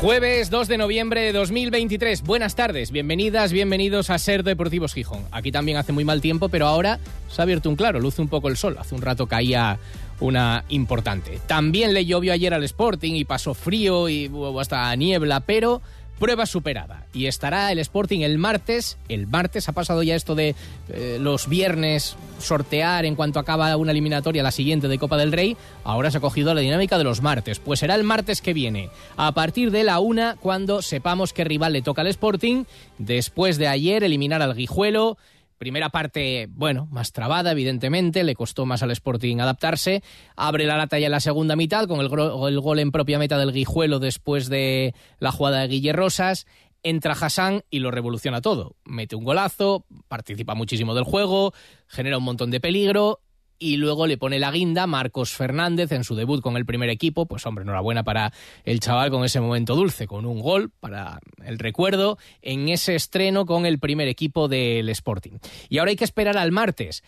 Jueves 2 de noviembre de 2023. Buenas tardes, bienvenidas, bienvenidos a Ser Deportivos Gijón. Aquí también hace muy mal tiempo, pero ahora se ha abierto un claro, luce un poco el sol. Hace un rato caía una importante. También le llovió ayer al Sporting y pasó frío y hubo hasta niebla, pero prueba superada. Y estará el Sporting el martes. El martes ha pasado ya esto de eh, los viernes sortear en cuanto acaba una eliminatoria la siguiente de Copa del Rey. Ahora se ha cogido la dinámica de los martes. Pues será el martes que viene, a partir de la una, cuando sepamos qué rival le toca al Sporting. Después de ayer eliminar al Guijuelo. Primera parte, bueno, más trabada, evidentemente, le costó más al Sporting adaptarse. Abre la lata ya en la segunda mitad con el, gol en propia meta del Guijuelo después de la jugada de Guille Rosas. Entra Hassan y lo revoluciona todo. Mete un golazo, participa muchísimo del juego, genera un montón de peligro y luego le pone la guinda Marcos Fernández en su debut con el primer equipo. Pues hombre, enhorabuena para el chaval con ese momento dulce, con un gol para el recuerdo en ese estreno con el primer equipo del Sporting. Y ahora hay que esperar al martes.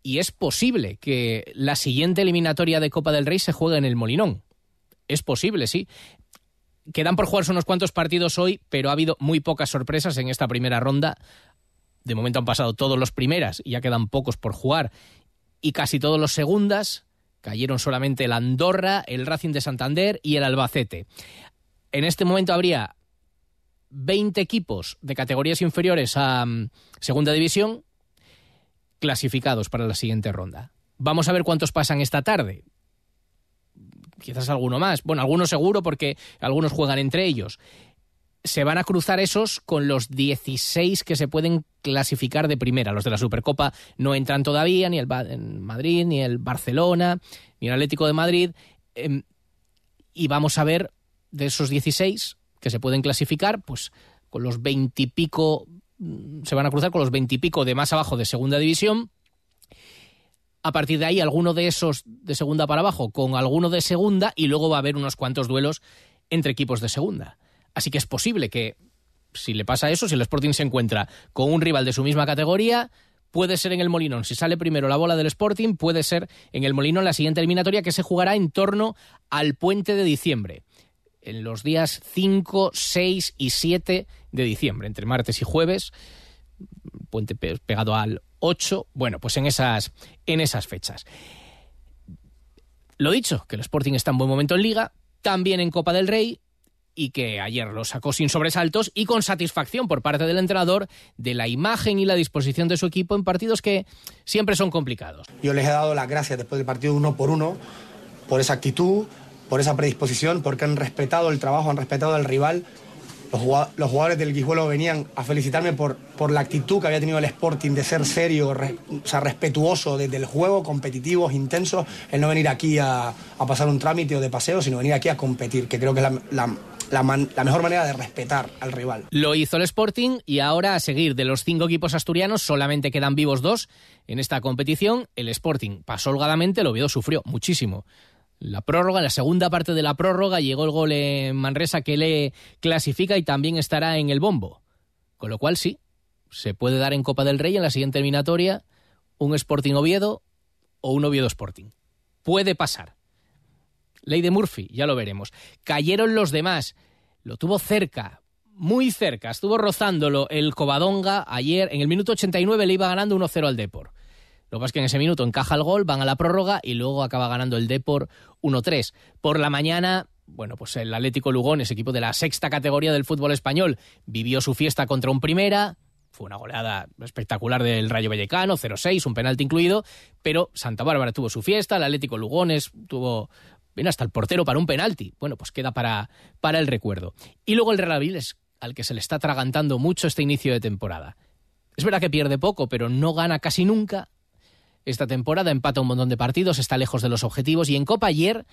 Y es posible que la siguiente eliminatoria de Copa del Rey se juegue en el Molinón. Es posible, sí. Quedan por jugarse unos cuantos partidos hoy, pero ha habido muy pocas sorpresas en esta primera ronda. De momento han pasado todos los primeras y ya quedan pocos por jugar y casi todos los segundas. Cayeron solamente el Andorra, el Racing de Santander y el Albacete. En este momento habría 20 equipos de categorías inferiores a um, Segunda División clasificados para la siguiente ronda. Vamos a ver cuántos pasan esta tarde. Quizás alguno más. Bueno, algunos seguro porque algunos juegan entre ellos se van a cruzar esos con los 16 que se pueden clasificar de primera. Los de la Supercopa no entran todavía, ni el Madrid, ni el Barcelona, ni el Atlético de Madrid. Em, y vamos a ver de esos 16 que se pueden clasificar, pues con los 20 y pico, se van a cruzar con los 20 y pico de más abajo de segunda división. A partir de ahí, alguno de esos de segunda para abajo con alguno de segunda y luego va a haber unos cuantos duelos entre equipos de segunda. Así que es posible que, si le pasa eso, si el Sporting se encuentra con un rival de su misma categoría, puede ser en el Molinón. Si sale primero la bola del Sporting, puede ser en el Molinón la siguiente eliminatoria que se jugará en torno al puente de diciembre. En los días 5, 6 y 7 de diciembre, entre martes y jueves, puente pegado al 8, bueno, pues en esas, en esas fechas. Lo dicho, que el Sporting está en buen momento en liga, también en Copa del Rey, y que ayer lo sacó sin sobresaltos y con satisfacción por parte del entrenador de la imagen y la disposición de su equipo en partidos que siempre son complicados. Yo les he dado las gracias después del partido uno por uno por esa actitud, por esa predisposición, porque han respetado el trabajo, han respetado al rival. Los jugadores del Guijuelo venían a felicitarme por, por la actitud que había tenido el Sporting de ser serio, o sea, respetuoso desde el juego, competitivos, intensos, el no venir aquí a, a, pasar un trámite o de paseo, sino venir aquí a competir, que creo que es la, la la, mejor manera de respetar al rival. Lo hizo el Sporting y ahora a seguir de los cinco equipos asturianos solamente quedan vivos dos en esta competición. El Sporting pasó holgadamente, el Oviedo sufrió muchísimo. La prórroga, la segunda parte de la prórroga llegó el gol en Manresa que le clasifica y también estará en el bombo. Con lo cual sí, se puede dar en Copa del Rey en la siguiente eliminatoria un Sporting Oviedo o un Oviedo Sporting. Puede pasar. Ley de Murphy, ya lo veremos. Cayeron los demás. Lo tuvo cerca, muy cerca. Estuvo rozándolo el Covadonga ayer. En el minuto 89 le iba ganando 1-0 al Depor. Lo que pasa es que en ese minuto encaja el gol, van a la prórroga y luego acaba ganando el Depor 1-3. Por la mañana, bueno, pues el Atlético Lugones, equipo de la sexta categoría del fútbol español, vivió su fiesta contra un primera. Fue una goleada espectacular del Rayo Vallecano, 0-6, un penalti incluido, pero Santa Bárbara tuvo su fiesta, el Atlético Lugones tuvo Viene hasta el portero para un penalti. Bueno, pues queda para, para el recuerdo. Y luego el Real Aviles, al que se le está tragantando mucho este inicio de temporada. Es verdad que pierde poco, pero no gana casi nunca. Esta temporada empata un montón de partidos, está lejos de los objetivos. Y en Copa ayer,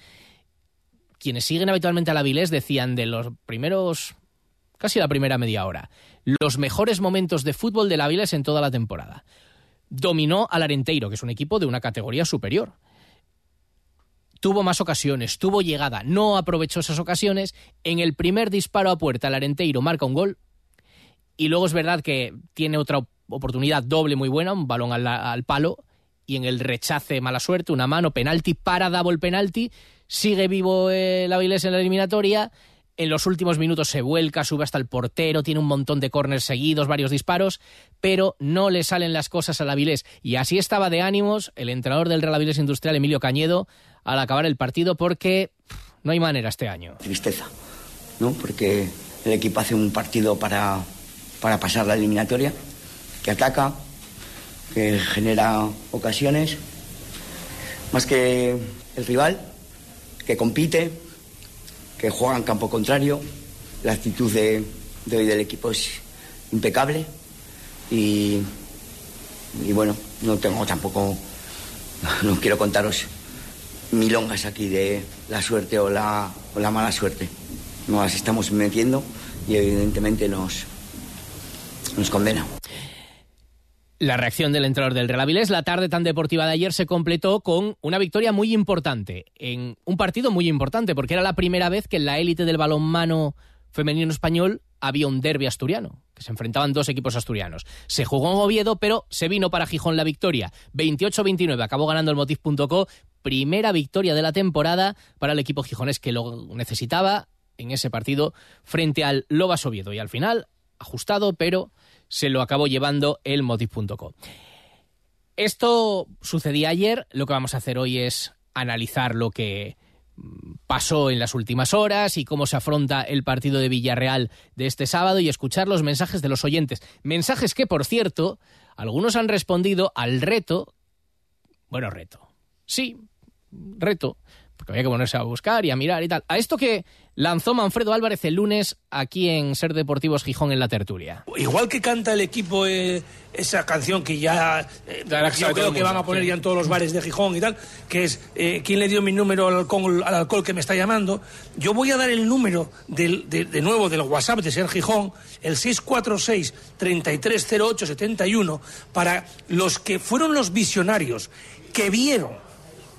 quienes siguen habitualmente al Avilés decían de los primeros casi la primera media hora. Los mejores momentos de fútbol del Avilés en toda la temporada. Dominó al Arenteiro, que es un equipo de una categoría superior. Tuvo más ocasiones, tuvo llegada, no aprovechó esas ocasiones. En el primer disparo a puerta, el Arenteiro marca un gol. Y luego es verdad que tiene otra oportunidad doble muy buena, un balón al, al palo. Y en el rechace, mala suerte, una mano, penalti, para el penalti. Sigue vivo el Avilés en la eliminatoria en los últimos minutos se vuelca, sube hasta el portero, tiene un montón de córneres seguidos, varios disparos, pero no le salen las cosas al Avilés. Y así estaba de ánimos el entrenador del Real Avilés Industrial, Emilio Cañedo, al acabar el partido, porque no hay manera este año. Tristeza, ¿no? Porque el equipo hace un partido para, para pasar la eliminatoria, que ataca, que genera ocasiones, más que el rival, que compite que juega en campo contrario. La actitud de, hoy del equipo es impecable. Y, y, bueno, no tengo tampoco, no quiero contaros milongas aquí de la suerte o la, o la mala suerte. Nos estamos metiendo y evidentemente nos, nos condena. La reacción del entrenador del Real Avilés, la tarde tan deportiva de ayer se completó con una victoria muy importante, en un partido muy importante, porque era la primera vez que la élite del balonmano femenino español había un derby asturiano, que se enfrentaban dos equipos asturianos. Se jugó en Oviedo, pero se vino para Gijón la victoria. 28-29, acabó ganando el Motiv.co, primera victoria de la temporada para el equipo gijonés que lo necesitaba en ese partido frente al Lobas Oviedo. Y al final, ajustado, pero se lo acabó llevando el Motiv.co. Esto sucedía ayer, lo que vamos a hacer hoy es analizar lo que pasó en las últimas horas y cómo se afronta el partido de Villarreal de este sábado y escuchar los mensajes de los oyentes. Mensajes que, por cierto, algunos han respondido al reto. Bueno, reto. Sí, reto porque había que ponerse a buscar y a mirar y tal. A esto que lanzó Manfredo Álvarez el lunes aquí en Ser Deportivos Gijón en la tertulia. Igual que canta el equipo eh, esa canción que ya eh, yo creo que van a poner ya en todos los bares de Gijón y tal, que es eh, ¿quién le dio mi número al alcohol, al alcohol, que me está llamando? Yo voy a dar el número del, de, de, nuevo del WhatsApp de Ser Gijón, el 646 3308 71 para los que fueron los visionarios que vieron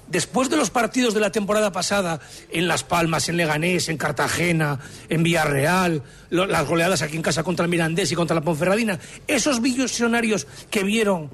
después de los partidos de la temporada pasada en Las Palmas, en Leganés, en Cartagena, en Villarreal, las goleadas aquí en casa contra el Mirandés y contra la Ponferradina, esos visionarios que vieron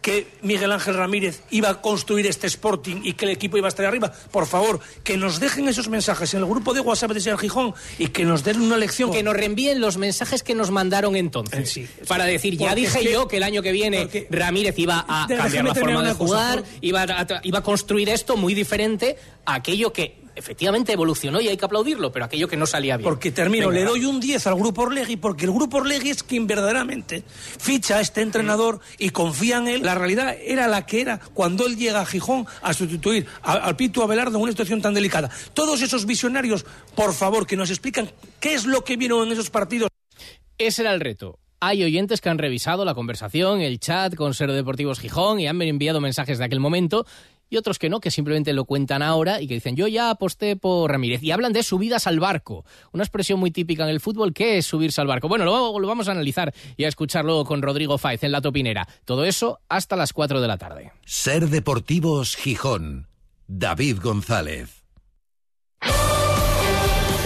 que Miguel Ángel Ramírez iba a construir este Sporting y que el equipo iba a estar arriba, por favor, que nos dejen esos mensajes en el grupo de WhatsApp de Ser Gijón y que nos den una lección. Que nos reenvíen los mensajes que nos mandaron entonces. Sí, para decir, ya dije que, yo que el año que viene Ramírez iba a cambiar la forma de jugar, cosa, iba, a, iba a construir esto muy diferente a aquello que efectivamente evolucionó y hay que aplaudirlo, pero aquello que no salía bien. Porque termino, Venga. le doy un 10 al Grupo Orlegui porque el Grupo Orlegui es quien verdaderamente ficha a este entrenador y confía en él. La realidad era la que era cuando él llega a Gijón a sustituir a, al Pito Abelardo en una situación tan delicada. Todos esos visionarios, por favor, que nos explican qué es lo que vieron en esos partidos. Ese era el reto. Hay oyentes que han revisado la conversación, el chat con Ser Deportivos Gijón y han enviado mensajes de aquel momento y otros que no, que simplemente lo cuentan ahora y que dicen yo ya aposté por Ramírez. Y hablan de subidas al barco, una expresión muy típica en el fútbol. ¿Qué es subirse al barco? Bueno, lo, lo vamos a analizar y a escuchar luego con Rodrigo Fáez en La Topinera. Todo eso hasta las 4 de la tarde. Ser Deportivos Gijón. David González.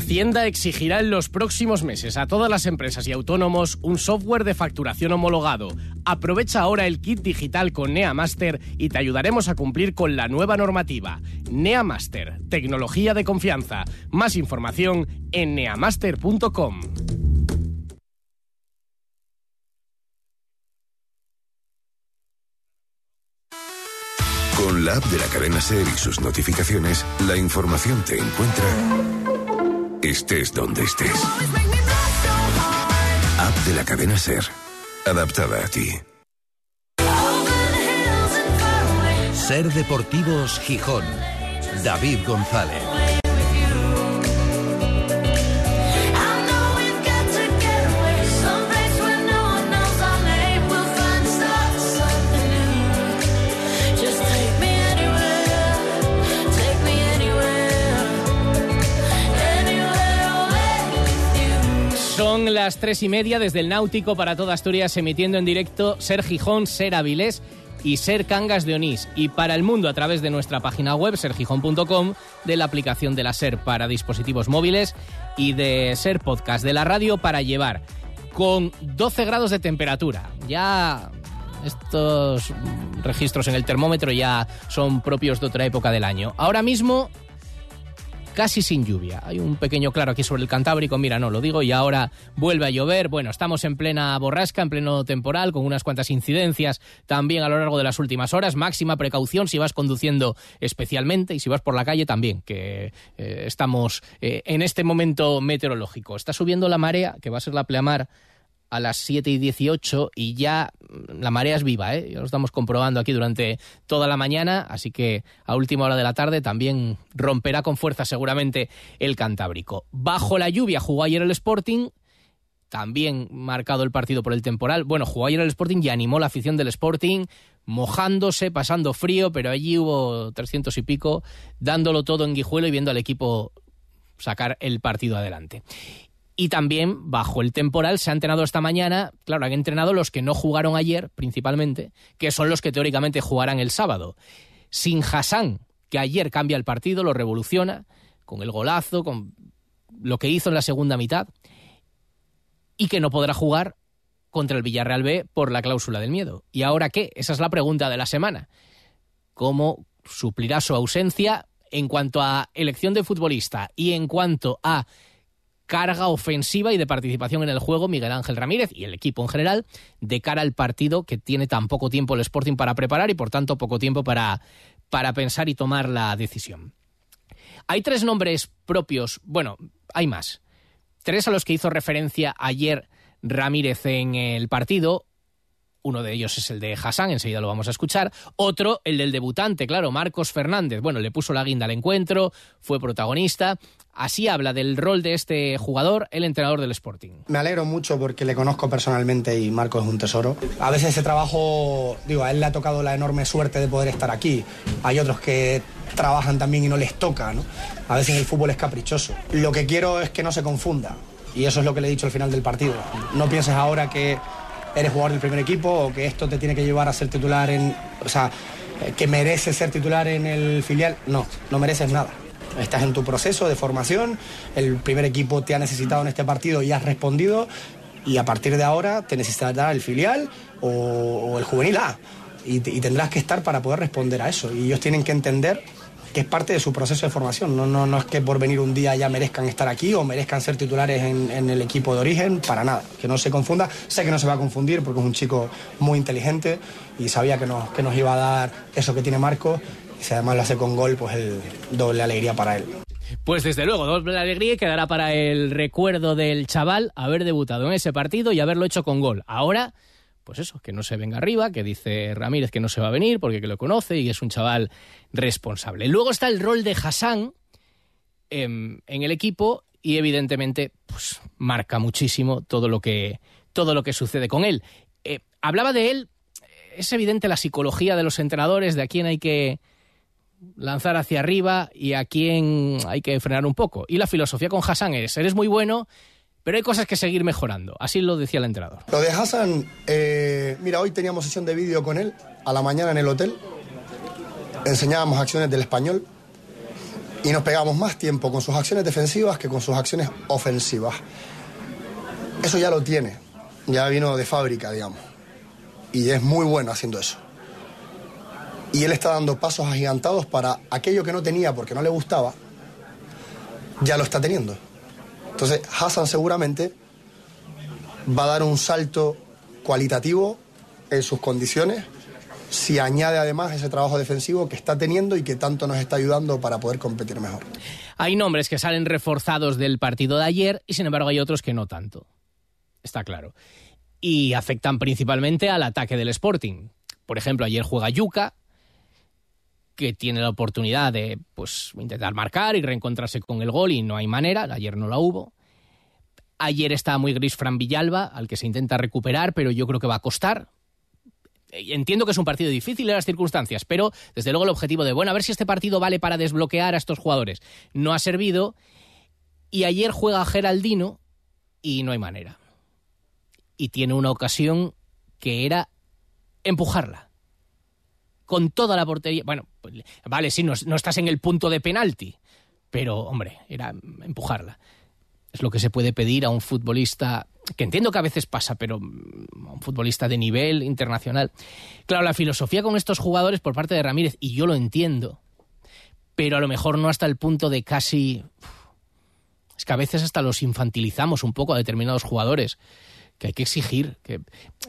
Hacienda exigirá en los próximos meses a todas las empresas y autónomos un software de facturación homologado. Aprovecha ahora el kit digital con NeaMaster y te ayudaremos a cumplir con la nueva normativa. NeaMaster, tecnología de confianza. Más información en neamaster.com. Con la app de la cadena Ser y sus notificaciones, la información te encuentra estés donde estés. App de la cadena Ser. Adaptada a ti. Ser Deportivos Gijón. David González. Son las tres y media desde el Náutico para toda Asturias, emitiendo en directo Ser Gijón, Ser Avilés y Ser Cangas de Onís. Y para el mundo a través de nuestra página web, sergijón.com, de la aplicación de la Ser para dispositivos móviles y de Ser Podcast de la radio para llevar con 12 grados de temperatura. Ya estos registros en el termómetro ya son propios de otra época del año. Ahora mismo casi sin lluvia. Hay un pequeño claro aquí sobre el Cantábrico, mira, no lo digo, y ahora vuelve a llover. Bueno, estamos en plena borrasca, en pleno temporal, con unas cuantas incidencias también a lo largo de las últimas horas. Máxima precaución si vas conduciendo especialmente y si vas por la calle también, que eh, estamos eh, en este momento meteorológico. Está subiendo la marea, que va a ser la pleamar a las 7 y 18 y ya la marea es viva, ¿eh? lo estamos comprobando aquí durante toda la mañana, así que a última hora de la tarde también romperá con fuerza seguramente el Cantábrico. Bajo la lluvia jugó ayer el Sporting, también marcado el partido por el temporal. Bueno, jugó ayer el Sporting y animó la afición del Sporting, mojándose, pasando frío, pero allí hubo 300 y pico, dándolo todo en Guijuelo y viendo al equipo sacar el partido adelante. Y también, bajo el temporal, se ha entrenado esta mañana, claro, han entrenado los que no jugaron ayer, principalmente, que son los que teóricamente jugarán el sábado. Sin Hassan, que ayer cambia el partido, lo revoluciona, con el golazo, con lo que hizo en la segunda mitad, y que no podrá jugar contra el Villarreal B por la cláusula del miedo. ¿Y ahora qué? Esa es la pregunta de la semana. ¿Cómo suplirá su ausencia en cuanto a elección de futbolista y en cuanto a carga ofensiva y de participación en el juego Miguel Ángel Ramírez y el equipo en general de cara al partido que tiene tan poco tiempo el Sporting para preparar y por tanto poco tiempo para, para pensar y tomar la decisión. Hay tres nombres propios, bueno, hay más. Tres a los que hizo referencia ayer Ramírez en el partido. Uno de ellos es el de Hassan, enseguida lo vamos a escuchar. Otro, el del debutante, claro, Marcos Fernández. Bueno, le puso la guinda al encuentro, fue protagonista. Así habla del rol de este jugador el entrenador del Sporting. Me alegro mucho porque le conozco personalmente y Marcos es un tesoro. A veces ese trabajo, digo, a él le ha tocado la enorme suerte de poder estar aquí. Hay otros que trabajan también y no les toca, ¿no? A veces el fútbol es caprichoso. Lo que quiero es que no se confunda. Y eso es lo que le he dicho al final del partido. No pienses ahora que eres jugador del primer equipo o que esto te tiene que llevar a ser titular en. O sea, que mereces ser titular en el filial. No, no mereces nada. Estás en tu proceso de formación, el primer equipo te ha necesitado en este partido y has respondido, y a partir de ahora te necesitará el filial o, el juvenil A. Y tendrás que estar para poder responder a eso. Y ellos tienen que entender que es parte de su proceso de formación. No, no, no es que por venir un día ya merezcan estar aquí o merezcan ser titulares en, el equipo de origen, para nada. Que no se confunda. Sé que no se va a confundir porque es un chico muy inteligente y sabía que nos, que nos iba a dar eso que tiene Marco. Y si además lo hace con gol, pues el doble alegría para él. Pues desde luego, doble alegría quedará para el recuerdo del chaval haber debutado en ese partido y haberlo hecho con gol. Ahora pues eso, que no se venga arriba, que dice Ramírez que no se va a venir porque que lo conoce y es un chaval responsable. Luego está el rol de Hassan en, el equipo y evidentemente pues, marca muchísimo todo lo que, todo lo que sucede con él. Eh, hablaba de él, es evidente la psicología de los entrenadores, de a quién hay que lanzar hacia arriba y a quién hay que frenar un poco. Y la filosofía con Hassan es, eres muy bueno, pero hay cosas que seguir mejorando. Así lo decía el entrenador. Lo de Hassan, eh, mira, hoy teníamos sesión de vídeo con él a la mañana en el hotel. Enseñábamos acciones del español y nos pegábamos más tiempo con sus acciones defensivas que con sus acciones ofensivas. Eso ya lo tiene, ya vino de fábrica, digamos. Y es muy bueno haciendo eso. Y él está dando pasos agigantados para aquello que no tenía porque no le gustaba, ya lo está teniendo. Entonces, Hassan seguramente va a dar un salto cualitativo en sus condiciones si añade además ese trabajo defensivo que está teniendo y que tanto nos está ayudando para poder competir mejor. Hay nombres que salen reforzados del partido de ayer y sin embargo hay otros que no tanto. Está claro. Y afectan principalmente al ataque del Sporting. Por ejemplo, ayer juega Yuca, que tiene la oportunidad de pues intentar marcar y reencontrarse con el gol y no hay manera, ayer no la hubo. Ayer estaba muy gris Fran Villalba, al que se intenta recuperar, pero yo creo que va a costar. Entiendo que es un partido difícil en las circunstancias, pero desde luego el objetivo de, bueno, a ver si este partido vale para desbloquear a estos jugadores, no ha servido. Y ayer juega Geraldino y no hay manera. Y tiene una ocasión que era empujarla con toda la portería. Bueno, pues, vale, sí, no, estás en el punto de penalti, pero hombre, era empujarla. Es lo que se puede pedir a un futbolista, que entiendo que a veces pasa, pero mm, a un futbolista de nivel internacional. Claro, la filosofía con estos jugadores por parte de Ramírez, y yo lo entiendo, pero a lo mejor no hasta el punto de casi... Es que a veces hasta los infantilizamos un poco a determinados jugadores que hay que exigir. Que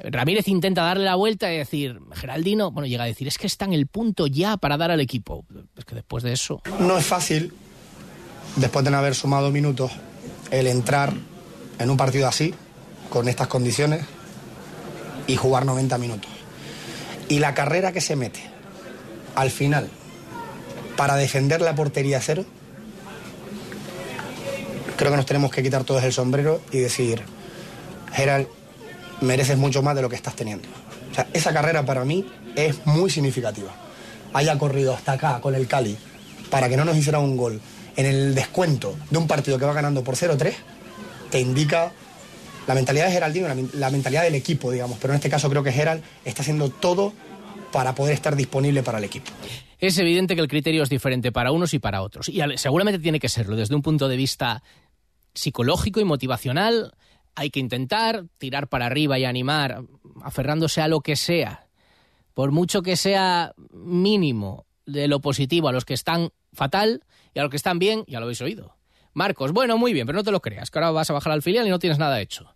Ramírez intenta darle la vuelta y decir, Geraldino, bueno, llega a decir, es que está en el punto ya para dar al equipo. Es que después de eso. No es fácil, después de no haber sumado minutos, el entrar en un partido así, con estas condiciones, y jugar 90 minutos. Y la carrera que se mete al final para defender la portería cero, creo que nos tenemos que quitar todos el sombrero y decir, Gerald, mereces mucho más de lo que estás teniendo. O sea, esa carrera para mí es muy significativa. Haya corrido hasta acá con el Cali para que no nos hiciera un gol en el descuento de un partido que va ganando por 0-3, te indica la mentalidad de Geraldino, la, la, mentalidad del equipo, digamos. Pero en este caso creo que Gerald está haciendo todo para poder estar disponible para el equipo. Es evidente que el criterio es diferente para unos y para otros. Y seguramente tiene que serlo desde un punto de vista psicológico y motivacional hay que intentar tirar para arriba y animar, aferrándose a lo que sea, por mucho que sea mínimo de lo positivo a los que están fatal y a los que están bien, ya lo habéis oído. Marcos, bueno, muy bien, pero no te lo creas, que ahora vas a bajar al filial y no tienes nada hecho.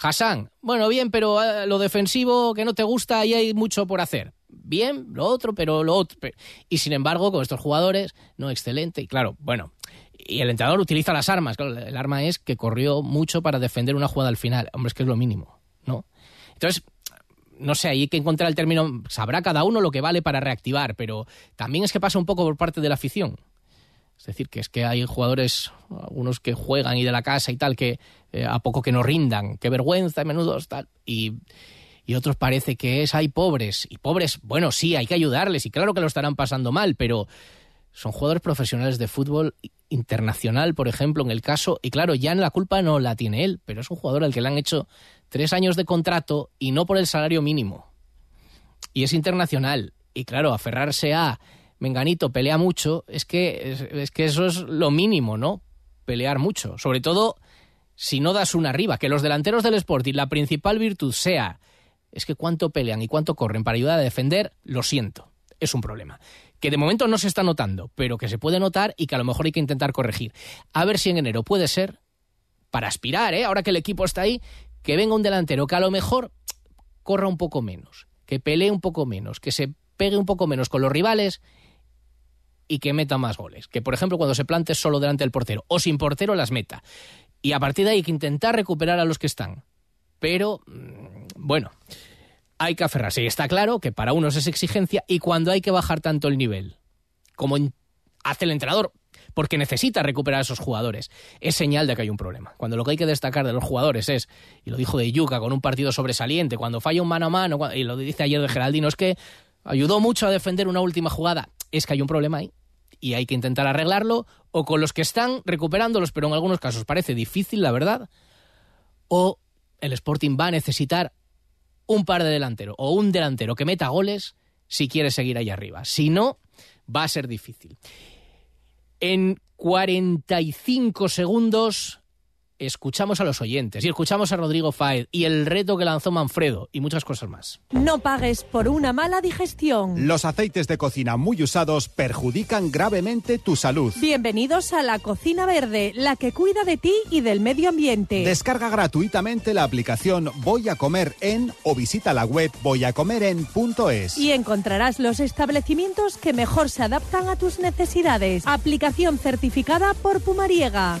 Hassan, bueno, bien, pero eh, lo defensivo que no te gusta, ahí hay mucho por hacer. Bien, lo otro, pero lo otro. Y sin embargo, con estos jugadores, no, excelente. Y claro, bueno, y el entrenador utiliza las armas. el arma es que corrió mucho para defender una jugada al final. Hombre, es que es lo mínimo, ¿no? Entonces, no sé, hay que encontrar el término. Sabrá cada uno lo que vale para reactivar, pero también es que pasa un poco por parte de la afición. Es decir, que es que hay jugadores, algunos que juegan y de la casa y tal, que eh, a poco que no rindan, qué vergüenza, a menudo tal. Y, y otros parece que es, hay pobres. Y pobres, bueno, sí, hay que ayudarles y claro que lo estarán pasando mal, pero son jugadores profesionales de fútbol internacional, por ejemplo, en el caso, y claro, ya la culpa no la tiene él, pero es un jugador al que le han hecho tres años de contrato y no por el salario mínimo. Y es internacional. Y claro, aferrarse a Menganito pelea mucho, es que, es, que eso es lo mínimo, ¿no? Pelear mucho. Sobre todo si no das una arriba. Que los delanteros del Sporting, la principal virtud sea, es que cuánto pelean y cuánto corren para ayudar a defender, lo siento. Es un problema que de momento no se está notando, pero que se puede notar y que a lo mejor hay que intentar corregir. A ver si en enero puede ser, para aspirar, ¿eh? ahora que el equipo está ahí, que venga un delantero que a lo mejor corra un poco menos, que pelee un poco menos, que se pegue un poco menos con los rivales y que meta más goles. Que, por ejemplo, cuando se plante solo delante del portero o sin portero las meta. Y a partir de ahí hay que intentar recuperar a los que están. Pero, mm, bueno, hay que aferrarse. Y está claro que para unos es exigencia y cuando hay que bajar tanto el nivel, como hace el entrenador, porque necesita recuperar a esos jugadores, es señal de que hay un problema. Cuando lo que hay que destacar de los jugadores es, y lo dijo de Yuca con un partido sobresaliente, cuando falla un mano a mano, y lo dice ayer de Geraldino, es que ayudó mucho a defender una última jugada, es que hay un problema ahí. Y hay que intentar arreglarlo, o con los que están recuperándolos, pero en algunos casos parece difícil, la verdad, o el Sporting va a necesitar un par de delanteros o un delantero que meta goles si quiere seguir ahí arriba. Si no, va a ser difícil. En 45 segundos escuchamos a los oyentes y escuchamos a Rodrigo Faed y el reto que lanzó Manfredo y muchas cosas más. No pagues por una mala digestión. Los aceites de cocina muy usados perjudican gravemente tu salud. Bienvenidos a la Cocina Verde, la que cuida de ti y del medio ambiente. Descarga gratuitamente la aplicación Voy a comer en o visita la web voyacomeren.es. Y encontrarás los establecimientos que mejor se adaptan a tus necesidades. Aplicación certificada por Pumariega.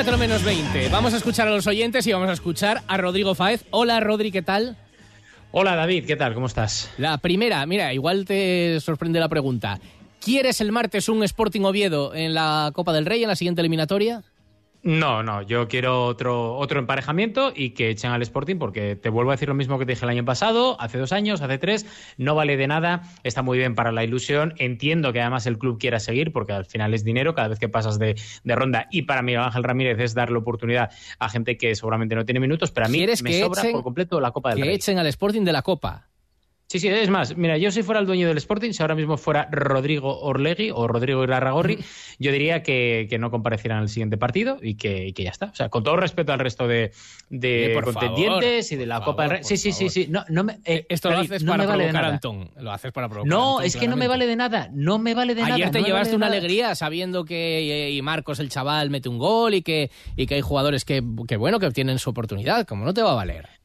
Cuatro menos 20. Vamos a escuchar a los oyentes y vamos a escuchar a Rodrigo Fáez. Hola, Rodri, ¿qué tal? Hola, David, ¿qué tal? ¿Cómo estás? La primera, mira, igual te sorprende la pregunta. ¿Quieres el martes un Sporting Oviedo en la Copa del Rey en la siguiente eliminatoria? No, no, yo quiero otro, otro emparejamiento y que echen al Sporting porque te vuelvo a decir lo mismo que te dije el año pasado, hace dos años, hace tres, no vale de nada, está muy bien para la ilusión, entiendo que además el club quiera seguir porque al final es dinero cada vez que pasas de, ronda y para Miguel Ángel Ramírez es darle oportunidad a gente que seguramente no tiene minutos, pero a mí me sobra por completo la Copa del Que echen al Sporting de la Copa. Sí, sí, es más, mira, yo si fuera el dueño del Sporting, si ahora mismo fuera Rodrigo Orlegui o Rodrigo Irarragorri, yo diría que, no comparecieran al siguiente partido y que, ya está. O sea, con todo respeto al resto de, de contendientes y de la Copa del Rey. Sí, sí, sí, sí. No, no me, eh, Esto lo haces para provocar a Antón. Lo haces para provocar No, es que no me vale de nada. No me vale de nada. Ayer te llevaste una alegría sabiendo que eh, y Marcos, el chaval, mete un gol y que, y que hay jugadores que, que, bueno, que obtienen su oportunidad. ¿Cómo no te va a valer?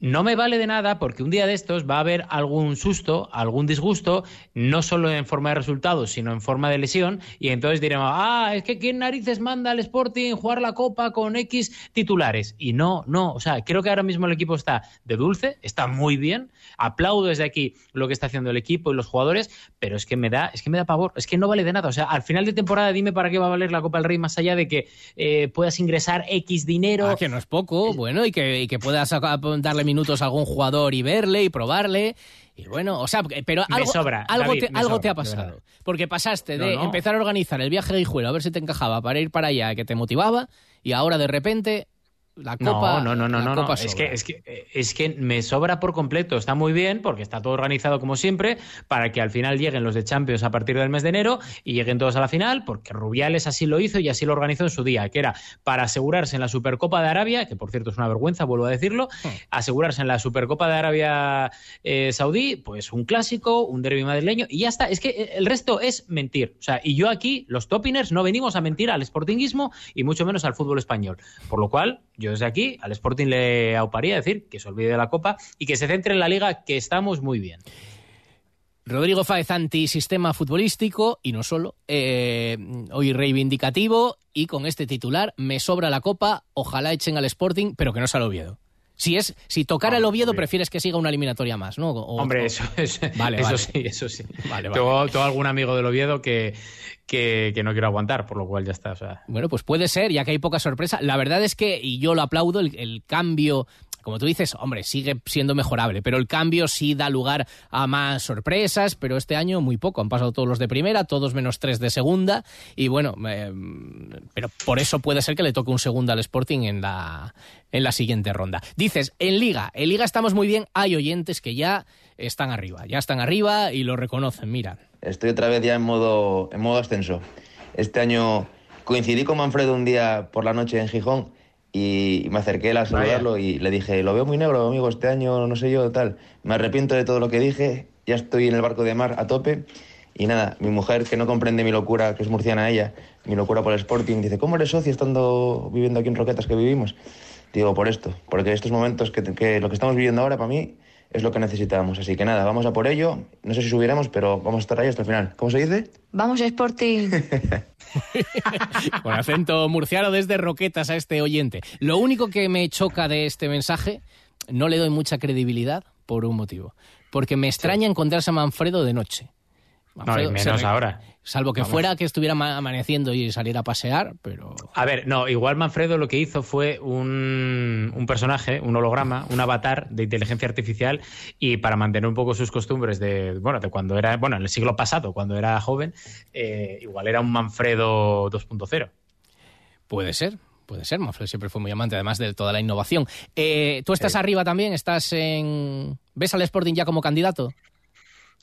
No me vale de nada porque un día de estos va a haber algún susto, algún disgusto, no solo en forma de resultados, sino en forma de lesión, y entonces diremos, ah, es que ¿quién narices manda al Sporting jugar la Copa con X titulares? Y no, no, o sea, creo que ahora mismo el equipo está de dulce, está muy bien, aplaudo desde aquí lo que está haciendo el equipo y los jugadores, pero es que me da, es que me da pavor, es que no vale de nada, o sea, al final de temporada dime para qué va a valer la Copa del Rey más allá de que eh, puedas ingresar X dinero. Ah, que no es poco, bueno, y que, y que puedas darle minutos a algún jugador y verle y probarle. Y bueno, o sea, pero algo, algo, te, algo te ha pasado. Porque pasaste de empezar a organizar el viaje de Guijuelo a ver si te encajaba para ir para allá, que te motivaba, y ahora de repente la copa, no, no, no, no, no. Es, que, es, que, es que me sobra por completo. Está muy bien porque está todo organizado como siempre para que al final lleguen los de Champions a partir del mes de enero y lleguen todos a la final porque Rubiales así lo hizo y así lo organizó en su día, que era para asegurarse en la Supercopa de Arabia, que por cierto es una vergüenza, vuelvo a decirlo, hmm. asegurarse en la Supercopa de Arabia eh, Saudí, pues un clásico, un derby madrileño y ya está. Es que el resto es mentir. O sea, y yo aquí, los topiners, no venimos a mentir al sportinguismo y mucho menos al fútbol español. Por lo cual, yo desde aquí al Sporting le auparía decir que se olvide de la Copa y que se centre en la Liga, que estamos muy bien. Rodrigo Fáez, antisistema futbolístico y no solo, eh, hoy reivindicativo y con este titular, me sobra la copa, ojalá echen al Sporting, pero que no sea el Oviedo. Si es, si tocara el Oviedo, prefieres que siga una eliminatoria más, ¿no? Hombre, eso, vale, eso sí, eso sí. tengo, algún amigo del Oviedo que, que, no quiero aguantar, por lo cual ya está. Bueno, pues puede ser, ya que hay poca sorpresa. La verdad es que, y yo lo aplaudo, el cambio como tú dices, hombre, sigue siendo mejorable, pero el cambio sí da lugar a más sorpresas, pero este año muy poco. Han pasado todos los de primera, todos menos tres de segunda, y bueno, eh, pero por eso puede ser que le toque un segundo al Sporting en la, en la siguiente ronda. Dices, en Liga, en Liga estamos muy bien, hay oyentes que ya están arriba, ya están arriba y lo reconocen, mira. Estoy otra vez ya en modo, en modo ascenso. Este año coincidí con Manfredo un día por la noche en Gijón y me acerqué a saludarlo y le dije, lo veo muy negro, amigo, este año no sé yo, tal. Me arrepiento de todo lo que dije, ya estoy en el barco de mar a tope. Y nada, mi mujer, que no comprende mi locura, que es murciana ella, mi locura por el Sporting, dice, ¿cómo eres socio estando viviendo aquí en Roquetas que vivimos? Digo, por esto, porque estos momentos que, que lo que estamos viviendo ahora para mí es lo que necesitamos. Así que nada, vamos a por ello. No sé si subiremos, pero vamos a estar ahí hasta el final. ¿Cómo se dice? Vamos, Sporting. Con acento murciano desde Roquetas a este oyente. Lo único que me choca de este mensaje, no le doy mucha credibilidad por un motivo. Porque me extraña encontrarse a Manfredo de noche. no, menos ahora. Salvo que fuera que estuviera amaneciendo y saliera a pasear, pero... A ver, no, igual Manfredo lo que hizo fue un, un, personaje, un holograma, un avatar de inteligencia artificial y para mantener un poco sus costumbres de, bueno, de cuando era, bueno, en el siglo pasado, cuando era joven, eh, igual era un Manfredo 2.0. Puede ser, Puede ser, Manfredo siempre fue muy amante, además de toda la innovación. Eh, ¿Tú estás arriba también? ¿Estás en... ¿Ves al Sporting ya como candidato?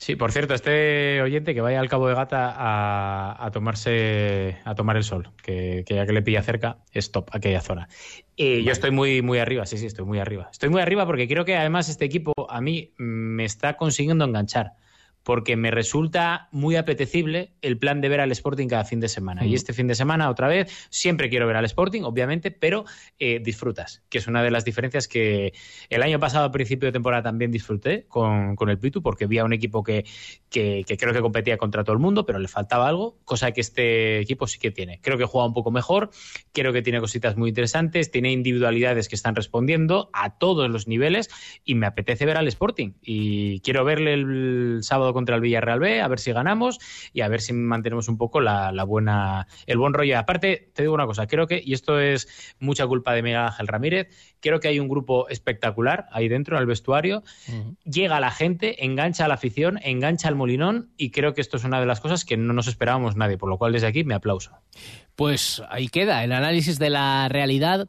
Sí, por cierto, este oyente que vaya al Cabo de Gata a, tomarse a tomar el sol, que, ya que le pilla cerca, es top aquella zona. Y yo estoy muy, muy arriba, sí, sí, estoy muy arriba. Estoy muy arriba porque creo que además este equipo a mí me está consiguiendo enganchar porque me resulta muy apetecible el plan de ver al Sporting cada fin de semana. Y este fin de semana, otra vez, siempre quiero ver al Sporting, obviamente, pero eh, disfrutas, que es una de las diferencias que el año pasado, a principio de temporada, también disfruté con, el Pitu, porque vi a un equipo que, que, creo que competía contra todo el mundo, pero le faltaba algo, cosa que este equipo sí que tiene. Creo que juega un poco mejor, creo que tiene cositas muy interesantes, tiene individualidades que están respondiendo a todos los niveles y me apetece ver al Sporting. Y quiero verle el sábado contra el Villarreal B, a ver si ganamos y a ver si mantenemos un poco la, buena, el buen rollo. Aparte, te digo una cosa, creo que, y esto es mucha culpa de Miguel Ángel Ramírez, creo que hay un grupo espectacular ahí dentro, en el vestuario, llega la gente, engancha a la afición, engancha al molinón y creo que esto es una de las cosas que no nos esperábamos nadie, por lo cual desde aquí me aplauso. Pues ahí queda el análisis de la realidad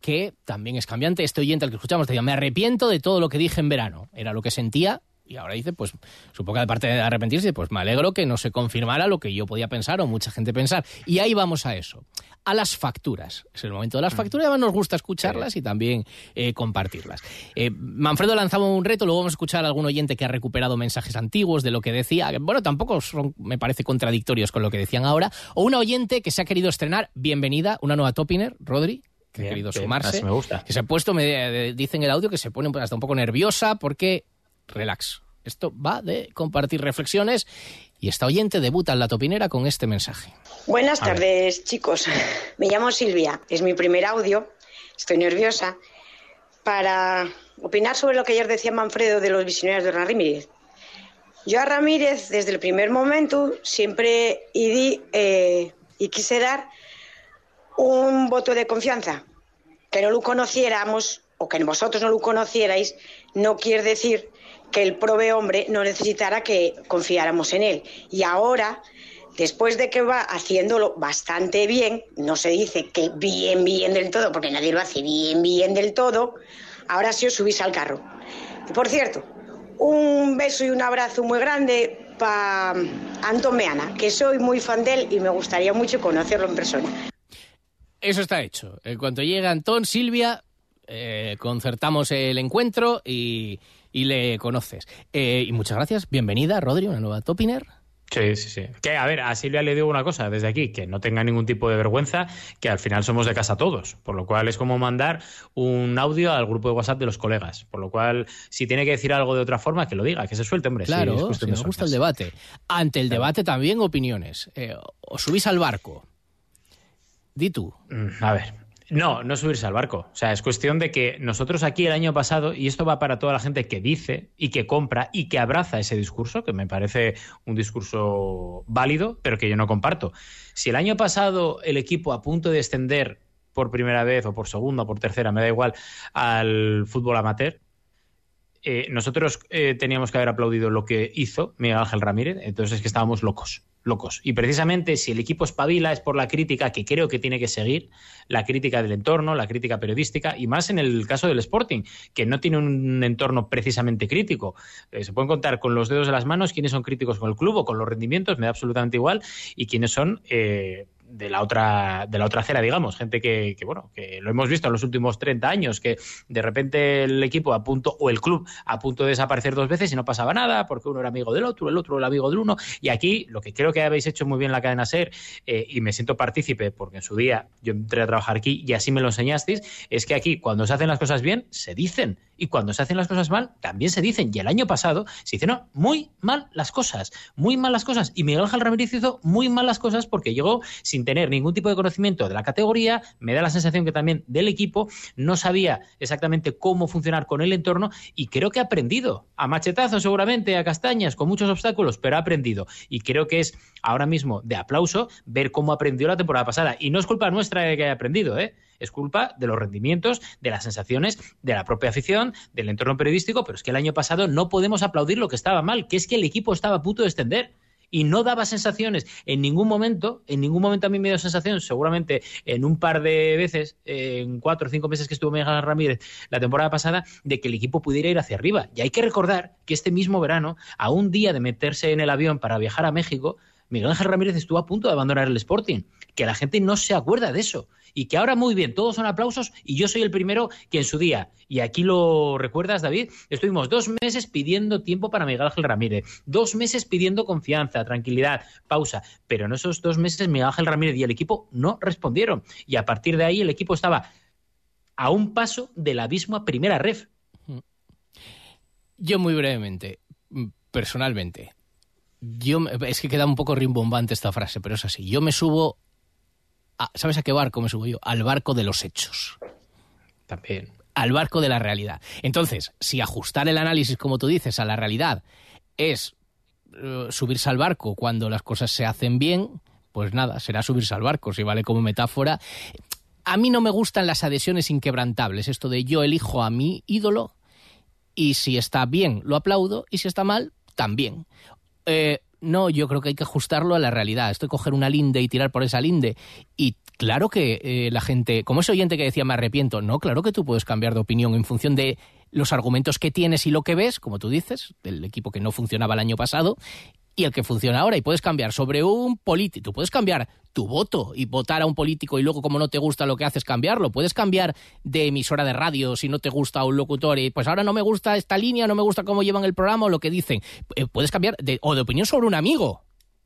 que también es cambiante. Este oyente al que escuchamos decía, me arrepiento de todo lo que dije en verano. Era lo que sentía y ahora dice, pues supongo que aparte de arrepentirse, pues me alegro que no se confirmara lo que yo podía pensar o mucha gente pensar. Y ahí vamos a eso, a las facturas. Es el momento de las mm. facturas, además nos gusta escucharlas y también eh, compartirlas. Eh, Manfredo lanzaba un reto, luego vamos a escuchar a algún oyente que ha recuperado mensajes antiguos de lo que decía, bueno, tampoco son, me parece, contradictorios con lo que decían ahora, o una oyente que se ha querido estrenar, bienvenida, una nueva Topiner, Rodri, que ha querido sumarse, me gusta. que se ha puesto, me dicen el audio que se pone hasta un poco nerviosa porque relax. Esto va de compartir reflexiones y esta oyente debuta en la topinera con este mensaje. Buenas tardes, chicos. Me llamo Silvia, es mi primer audio, estoy nerviosa, para opinar sobre lo que ayer decía Manfredo de los visionarios de Ramírez. Yo a Ramírez, desde el primer momento, siempre di, eh, y quise dar un voto de confianza. Que no lo conociéramos o que vosotros no lo conocierais, no quiere decir que el prove hombre no necesitara que confiáramos en él. Y ahora, después de que va haciéndolo bastante bien, no se dice que bien, bien del todo, porque nadie lo hace bien, bien del todo, ahora sí os subís al carro. Y por cierto, un beso y un abrazo muy grande para Anton Meana, que soy muy fan de él y me gustaría mucho conocerlo en persona. Eso está hecho. En cuanto llegue Antón, Silvia, eh, concertamos el encuentro y, y le conoces. Eh, y muchas gracias. Bienvenida, Rodri, una nueva Topiner. Sí, sí, sí. Que, a ver, a Silvia le digo una cosa desde aquí, que no tenga ningún tipo de vergüenza, que al final somos de casa todos, por lo cual es como mandar un audio al grupo de WhatsApp de los colegas, por lo cual si tiene que decir algo de otra forma, que lo diga, que se suelte, hombre. Claro, si nos gusta el debate. Ante el debate también opiniones. Eh, ¿Os subís al barco? Di tú. Mm, a ver, no, no subirse al barco. O sea, es cuestión de que nosotros aquí el año pasado, y esto va para toda la gente que dice y que compra y que abraza ese discurso, que me parece un discurso válido, pero que yo no comparto. Si el año pasado el equipo a punto de extender por primera vez o por segunda o por tercera, me da igual, al fútbol amateur, eh, nosotros eh, teníamos que haber aplaudido lo que hizo Miguel Ángel Ramírez, entonces es que estábamos locos locos. Y precisamente si el equipo espabila es por la crítica que creo que tiene que seguir, la crítica del entorno, la crítica periodística, y más en el caso del Sporting, que no tiene un entorno precisamente crítico. Eh, se pueden contar con los dedos de las manos quiénes son críticos con el club o con los rendimientos, me da absolutamente igual, y quiénes son... Eh, de la otra de la otra acera, digamos, gente que, que, bueno, que lo hemos visto en los últimos 30 años, que de repente el equipo a punto o el club a punto de desaparecer dos veces y no pasaba nada, porque uno era amigo del otro, el otro era amigo del uno, y aquí lo que creo que habéis hecho muy bien la cadena SER, eh, y me siento partícipe, porque en su día yo entré a trabajar aquí y así me lo enseñasteis, es que aquí cuando se hacen las cosas bien, se dicen, y cuando se hacen las cosas mal, también se dicen, y el año pasado se hicieron muy mal las cosas, muy mal las cosas, y Miguel Ángel Ramírez hizo muy mal las cosas porque llegó sin tener ningún tipo de conocimiento de la categoría, me da la sensación que también del equipo, no sabía exactamente cómo funcionar con el entorno y creo que ha aprendido, a machetazos seguramente, a castañas, con muchos obstáculos, pero ha aprendido. Y creo que es ahora mismo de aplauso ver cómo aprendió la temporada pasada. Y no es culpa nuestra que haya aprendido, ¿eh? Es culpa de los rendimientos, de las sensaciones, de la propia afición, del entorno periodístico, pero es que el año pasado no podemos aplaudir lo que estaba mal, que es que el equipo estaba a punto de extender y no daba sensaciones en ningún momento, en ningún momento a mí me dio sensación, seguramente en un par de veces, en cuatro o cinco meses que estuvo Miguel Ramírez la temporada pasada, de que el equipo pudiera ir hacia arriba. Y hay que recordar que este mismo verano, a un día de meterse en el avión para viajar a México, Miguel Ángel Ramírez estuvo a punto de abandonar el Sporting, que la gente no se acuerda de eso y que ahora muy bien, todos son aplausos y yo soy el primero que en su día, y aquí lo recuerdas David, estuvimos dos meses pidiendo tiempo para Miguel Ángel Ramírez, dos meses pidiendo confianza, tranquilidad, pausa, pero en esos dos meses Miguel Ángel Ramírez y el equipo no respondieron y a partir de ahí el equipo estaba a un paso del abismo a primera ref. Yo muy brevemente, personalmente, yo es que queda un poco rimbombante esta frase, pero es así. Yo me subo ¿Sabes a qué barco me subo yo? Al barco de los hechos. También. Al barco de la realidad. Entonces, si ajustar el análisis, como tú dices, a la realidad es eh, subirse al barco cuando las cosas se hacen bien, pues nada, será subirse al barco, si vale como metáfora. A mí no me gustan las adhesiones inquebrantables, esto de yo elijo a mi ídolo y si está bien lo aplaudo y si está mal, también. Eh, no, yo creo que hay que ajustarlo a la realidad. Esto de coger una linde y tirar por esa linde. Y claro que eh, la gente, como ese oyente que decía me arrepiento, no, claro que tú puedes cambiar de opinión en función de los argumentos que tienes y lo que ves, como tú dices, del equipo que no funcionaba el año pasado, y el que funciona ahora. Y puedes cambiar sobre un político, tú puedes cambiar tu voto y votar a un político y luego como no te gusta lo que haces cambiarlo. Puedes cambiar de emisora de radio si no te gusta un locutor y pues ahora no me gusta esta línea, no me gusta cómo llevan el programa o lo que dicen. Eh, puedes cambiar de, o de opinión sobre un amigo.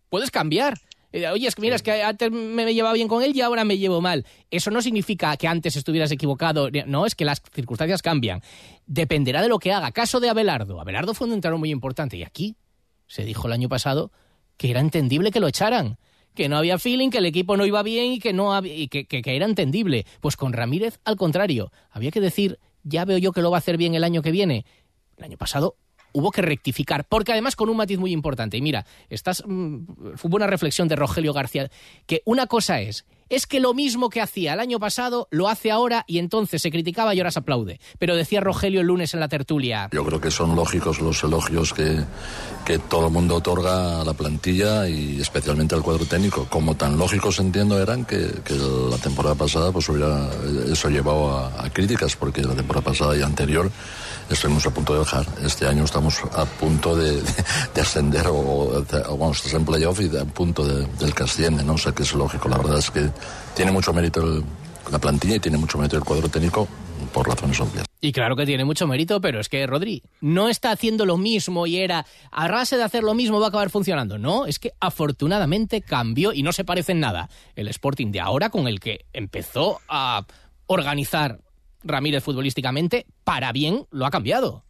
Puedes cambiar. Eh, oye, es que mira, es que antes me llevaba bien con él y ahora me llevo mal. Eso no significa que antes estuvieras equivocado. No, es que las circunstancias cambian. Dependerá de lo que haga. Caso de Abelardo. Abelardo fue un entrenador muy importante y aquí se dijo el año pasado que era entendible que lo echaran, que no había feeling, que el equipo no iba bien y que, no y que, era entendible. Pues con Ramírez, al contrario, había que decir, ya veo yo que lo va a hacer bien el año que viene. El año pasado hubo que rectificar, porque además con un matiz muy importante. Y mira, estás, mm, fue una reflexión de Rogelio García, que una cosa es es que lo mismo que hacía el año pasado lo hace ahora y entonces se criticaba y ahora se aplaude. Pero decía Rogelio el lunes en la tertulia. Yo creo que son lógicos los elogios que, que todo el mundo otorga a la plantilla y especialmente al cuadro técnico. Como tan lógicos entiendo eran que, que la temporada pasada pues hubiera eso llevado a críticas, porque la temporada pasada y anterior estuvimos a punto de bajar. Este año estamos a punto de, de, ascender o, o, vamos, estás en playoff y a punto de, del que asciende, ¿no? O sea que es lógico. La verdad es que tiene mucho mérito la plantilla y tiene mucho mérito el cuadro técnico por razones obvias. Y claro que tiene mucho mérito, pero es que Rodri no está haciendo lo mismo y era a rase de hacer lo mismo va a acabar funcionando. No, es que afortunadamente cambió y no se parece en nada el Sporting de ahora con el que empezó a organizar Ramírez futbolísticamente, para bien lo ha cambiado.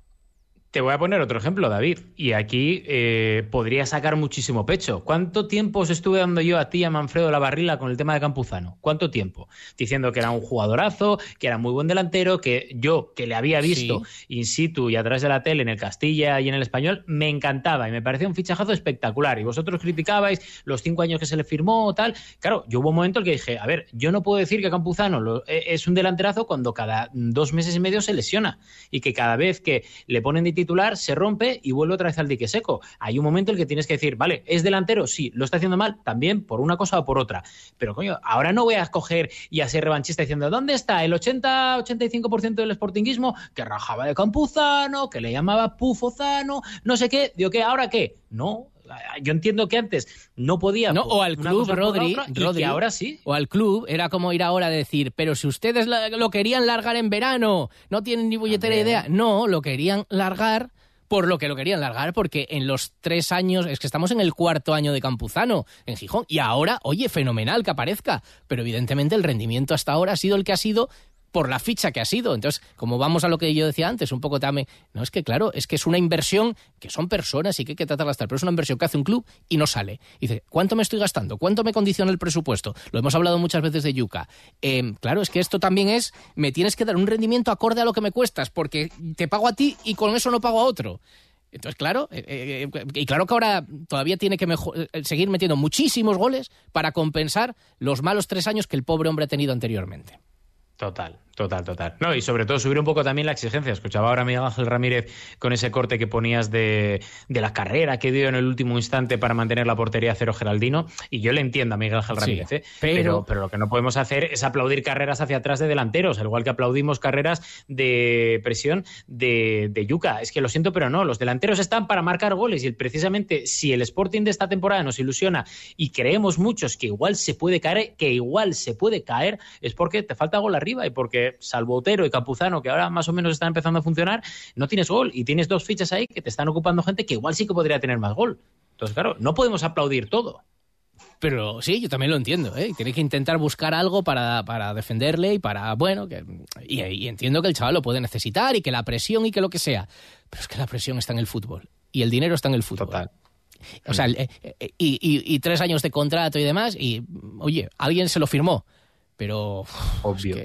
Te voy a poner otro ejemplo, David, y aquí eh, podría sacar muchísimo pecho. ¿Cuánto tiempo os estuve dando yo a ti, a Manfredo Lavarrila, con el tema de Campuzano? ¿Cuánto tiempo? Diciendo que era un jugadorazo, que era muy buen delantero, que yo, que le había visto in situ y a través de la tele en el Castilla y en el Español, me encantaba y me parecía un fichajazo espectacular. Y vosotros criticabais los cinco años que se le firmó, tal. Claro, yo hubo un momento en el que dije, a ver, yo no puedo decir que Campuzano e, es un delanterazo cuando cada dos meses y medio se lesiona y que cada vez que le ponen de titular, se rompe y vuelve otra vez al dique seco. Hay un momento en el que tienes que decir, vale, ¿es delantero? Sí, lo está haciendo mal, también por una cosa o por otra. Pero coño, ahora no voy a escoger y a ser revanchista diciendo, ¿dónde está el 80-85% del sportinguismo que rajaba de Campuzano, que le llamaba Pufozano, no sé qué? Digo, ¿qué? ¿Ahora qué? No, yo entiendo que antes no podía. No, o al club, Rodri, Rodri, ahora sí. O al club era como ir ahora a decir, pero si ustedes lo querían largar en verano, no tienen ni bulletera idea. No, lo querían largar por lo que lo querían largar, porque en los tres años, es que estamos en el cuarto año de Campuzano en Gijón, y ahora, oye, fenomenal que aparezca, pero evidentemente el rendimiento hasta ahora ha sido el que ha sido por la ficha que ha sido. Entonces, como vamos a lo que yo decía antes, un poco también, no es que claro, es que es una inversión que son personas y que hay que tratar de gastar, pero es una inversión que hace un club y no sale. Y dice, ¿cuánto me estoy gastando? ¿Cuánto me condiciona el presupuesto? Lo hemos hablado muchas veces de Yuca. Em, claro, es que esto también es, me tienes que dar un rendimiento acorde a lo que me cuestas, porque te pago a ti y con eso no pago a otro. Entonces, claro, eh, eh, eh, y claro que ahora todavía tiene que seguir metiendo muchísimos goles para compensar los malos tres años que el pobre hombre ha tenido anteriormente. Total. Total, total. No, y sobre todo subir un poco también la exigencia. Escuchaba ahora a Miguel Ángel Ramírez con ese corte que ponías de, la carrera que dio en el último instante para mantener la portería cero Geraldino. Y yo le entiendo a Miguel Ángel Ramírez, ¿eh? pero... pero... lo que no podemos hacer es aplaudir carreras hacia atrás de delanteros, al igual que aplaudimos carreras de presión de, de Yuca. Es que lo siento, pero no. Los delanteros están para marcar goles y precisamente si el Sporting de esta temporada nos ilusiona y creemos muchos que igual se puede caer, que igual se puede caer, es porque te falta gol arriba y porque salvo Otero y Capuzano, que ahora más o menos están empezando a funcionar, no tienes gol y tienes dos fichas ahí que te están ocupando gente que igual sí que podría tener más gol. Entonces, claro, no podemos aplaudir todo. Pero sí, yo también lo entiendo, ¿eh? Tienes que intentar buscar algo para, defenderle y para, bueno, que, y, entiendo que el chaval lo puede necesitar y que la presión y que lo que sea. Pero es que la presión está en el fútbol y el dinero está en el fútbol. Total. O sea, eh, eh, y, tres años de contrato y demás, y oye, alguien se lo firmó pero obvio.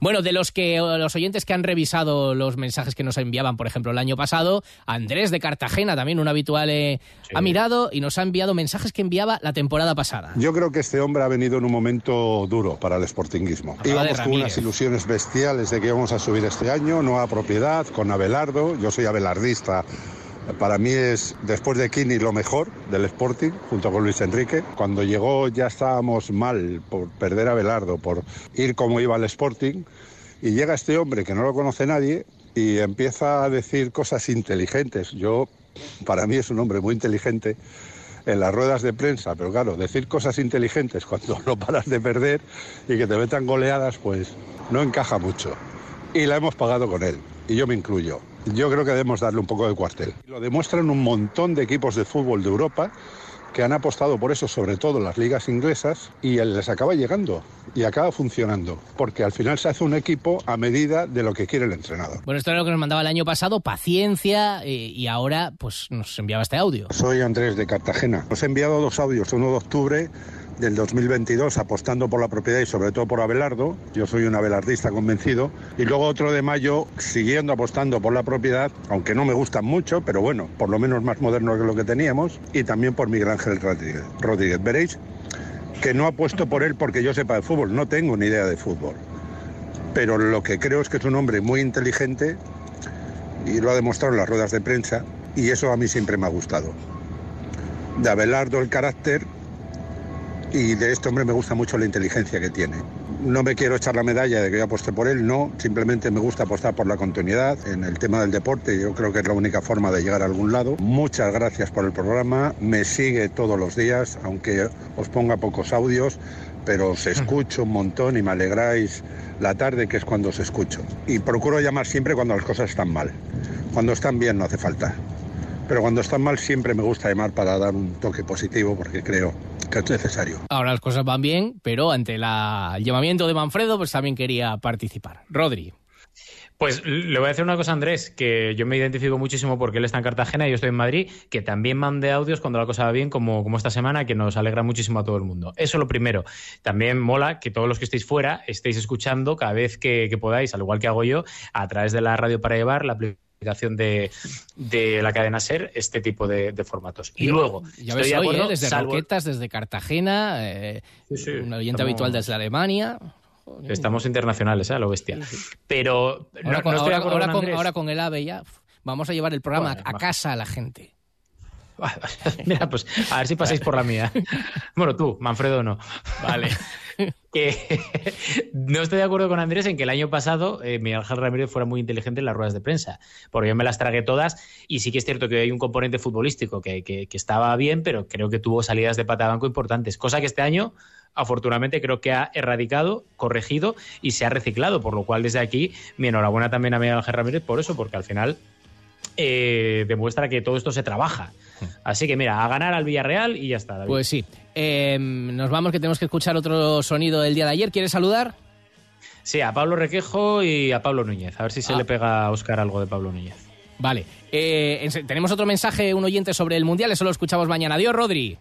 Bueno, de los que los oyentes que han revisado los mensajes que nos enviaban, por ejemplo, el año pasado, Andrés de Cartagena, también un habitual, eh, ha mirado y nos ha enviado mensajes que enviaba la temporada pasada. Yo creo que este hombre ha venido en un momento duro para el sportinguismo. Íbamos con unas ilusiones bestiales de que íbamos a subir este año, nueva propiedad, con Abelardo. Yo soy abelardista para mí es, después de Kini, lo mejor del Sporting, junto con Luis Enrique. Cuando llegó ya estábamos mal por perder a Belardo, por ir como iba el Sporting. Y llega este hombre que no lo conoce nadie y empieza a decir cosas inteligentes. Yo, para mí es un hombre muy inteligente en las ruedas de prensa, pero claro, decir cosas inteligentes cuando no paras de perder y que te metan goleadas, pues no encaja mucho. Y la hemos pagado con él, y yo me incluyo yo creo que debemos darle un poco de cuartel. Lo demuestran un montón de equipos de fútbol de Europa que han apostado por eso, sobre todo las ligas inglesas, y les acaba llegando y acaba funcionando, porque al final se hace un equipo a medida de lo que quiere el entrenador. Bueno, esto era lo que nos mandaba el año pasado, paciencia, eh, y ahora pues nos enviaba este audio. Soy Andrés de Cartagena. Os he enviado dos audios, uno de octubre del 2022 apostando por la propiedad y sobre todo por Abelardo. Yo soy un abelardista convencido. Y luego otro de mayo siguiendo apostando por la propiedad, aunque no me gustan mucho, pero bueno, por lo menos más moderno que lo que teníamos. Y también por Miguel Ángel Rodríguez. Veréis que no apuesto por él porque yo sepa de fútbol, no tengo ni idea de fútbol. Pero lo que creo es que es un hombre muy inteligente y lo ha demostrado en las ruedas de prensa y eso a mí siempre me ha gustado. De Abelardo el carácter y de este hombre me gusta mucho la inteligencia que tiene. No me quiero echar la medalla de que yo aposté por él, no, simplemente me gusta apostar por la continuidad en el tema del deporte, yo creo que es la única forma de llegar a algún lado. Muchas gracias por el programa, me sigue todos los días, aunque os ponga pocos audios, pero os escucho un montón y me alegráis la tarde, que es cuando os escucho. Y procuro llamar siempre cuando las cosas están mal. Cuando están bien no hace falta. Pero cuando están mal siempre me gusta llamar para dar un toque positivo porque creo es necesario. Ahora las cosas van bien, pero ante el llamamiento de Manfredo, pues también quería participar. Rodri. Pues le voy a decir una cosa, Andrés, que yo me identifico muchísimo porque él está en Cartagena y yo estoy en Madrid, que también mande audios cuando la cosa va bien, como, como esta semana, que nos alegra muchísimo a todo el mundo. Eso lo primero. También mola que todos los que estéis fuera estéis escuchando cada vez que, que podáis, al igual que hago yo, a través de la radio para llevar, la de, de la cadena SER este tipo de, formatos. Y, luego, ya ves hoy, ¿eh? desde Roquetas, desde Cartagena, eh, un oyente habitual desde Alemania. Estamos internacionales, ¿eh? lo bestia. Pero ahora, con, ahora, con, el AVE ya vamos a llevar el programa a casa a la gente. Mira, pues a ver si pasáis por la mía. Bueno, tú, Manfredo, no. Vale. que no estoy de acuerdo con Andrés en que el año pasado eh, Miguel Ángel Ramírez fuera muy inteligente en las ruedas de prensa, porque yo me las tragué todas y sí que es cierto que hay un componente futbolístico que, estaba bien, pero creo que tuvo salidas de pata banco importantes, cosa que este año afortunadamente creo que ha erradicado, corregido y se ha reciclado, por lo cual desde aquí mi enhorabuena también a Miguel Ángel Ramírez por eso, porque al final eh, demuestra que todo esto se trabaja. Así que mira, a ganar al Villarreal y ya está. Pues sí. Em, nos vamos que tenemos que escuchar otro sonido del día de ayer. ¿Quieres saludar? Sí, a Pablo Requejo y a Pablo Núñez. A ver si se ah. le pega a Oscar algo de Pablo Núñez. Vale. Eh, tenemos otro mensaje, un oyente sobre el Mundial. Eso lo escuchamos mañana. Adiós, Rodri.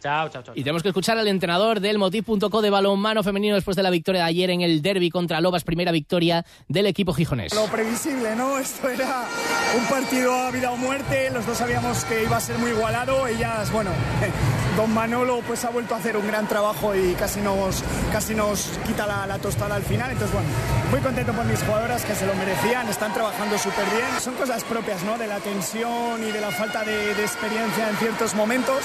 Chao, chao, chao. Y tenemos que escuchar al entrenador del Motiv.co de balonmano femenino después de la victoria de ayer en el derby contra Lobas, primera victoria del equipo gijonés. Lo previsible, ¿no? Esto era un partido a vida o muerte, los dos sabíamos que iba a ser muy igualado, ellas, bueno, don Manolo pues ha vuelto a hacer un gran trabajo y casi nos, casi nos quita la, la tostada al final, entonces bueno, muy contento por mis jugadoras que se lo merecían, están trabajando súper bien, son cosas propias, ¿no? De la tensión y de la falta de, de experiencia en ciertos momentos,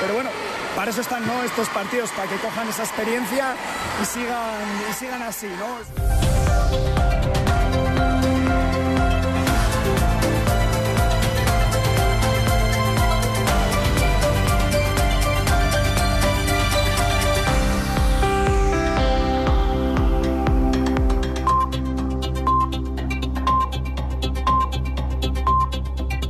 pero bueno, para eso están ¿no? estos partidos, para que cojan esa experiencia y sigan, y sigan así. ¿no?